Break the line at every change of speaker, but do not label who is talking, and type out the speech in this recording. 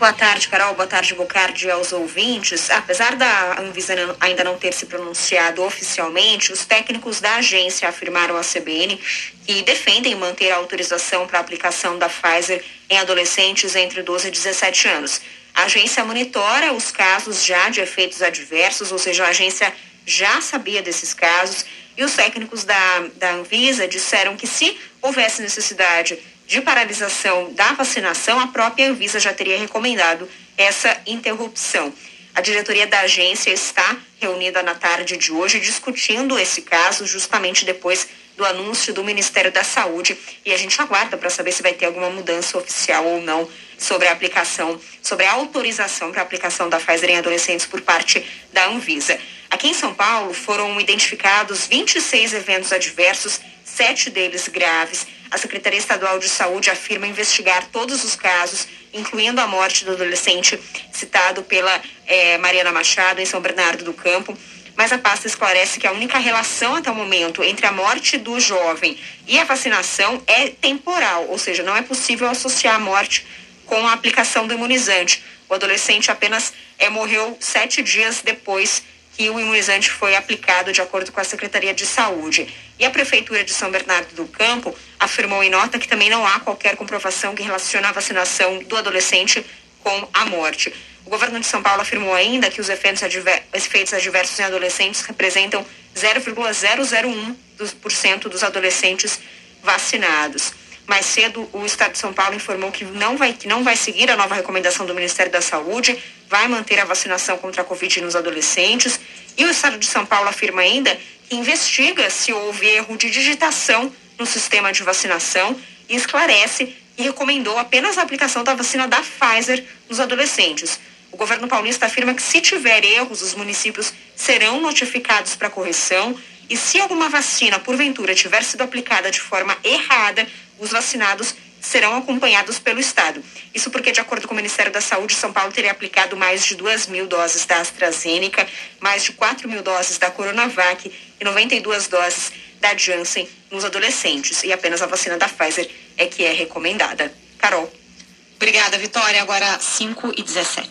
Boa tarde, Carol. Boa tarde, Bocardi, aos ouvintes. Apesar da Anvisa ainda não ter se pronunciado oficialmente, os técnicos da agência afirmaram à CBN que defendem manter a autorização para a aplicação da Pfizer em adolescentes entre 12 e 17 anos. A agência monitora os casos já de efeitos adversos, ou seja, a agência já sabia desses casos e os técnicos da, da Anvisa disseram que se houvesse necessidade de paralisação da vacinação, a própria Anvisa já teria recomendado essa interrupção. A diretoria da agência está reunida na tarde de hoje discutindo esse caso, justamente depois do anúncio do Ministério da Saúde. E a gente aguarda para saber se vai ter alguma mudança oficial ou não sobre a aplicação, sobre a autorização para a aplicação da Pfizer em adolescentes por parte da Anvisa. Aqui em São Paulo foram identificados 26 eventos adversos, sete deles graves a Secretaria Estadual de Saúde afirma investigar todos os casos, incluindo a morte do adolescente citado pela eh, Mariana Machado em São Bernardo do Campo. Mas a pasta esclarece que a única relação até o momento entre a morte do jovem e a vacinação é temporal, ou seja, não é possível associar a morte com a aplicação do imunizante. O adolescente apenas eh, morreu sete dias depois que o imunizante foi aplicado de acordo com a Secretaria de Saúde. E a Prefeitura de São Bernardo do Campo afirmou em nota que também não há qualquer comprovação que relaciona a vacinação do adolescente com a morte. O governo de São Paulo afirmou ainda que os efeitos, adver efeitos adversos em adolescentes representam 0,001% dos adolescentes vacinados. Mais cedo, o Estado de São Paulo informou que não vai, que não vai seguir a nova recomendação do Ministério da Saúde, vai manter a vacinação contra a Covid nos adolescentes. E o Estado de São Paulo afirma ainda que investiga se houve erro de digitação no sistema de vacinação e esclarece e recomendou apenas a aplicação da vacina da Pfizer nos adolescentes. O governo paulista afirma que se tiver erros, os municípios serão notificados para correção e se alguma vacina, porventura, tiver sido aplicada de forma errada, os vacinados serão acompanhados pelo Estado. Isso porque, de acordo com o Ministério da Saúde, São Paulo teria aplicado mais de 2 mil doses da AstraZeneca, mais de 4 mil doses da Coronavac e 92 doses da Janssen nos adolescentes. E apenas a vacina da Pfizer é que é recomendada. Carol.
Obrigada, Vitória. Agora 5 e 17.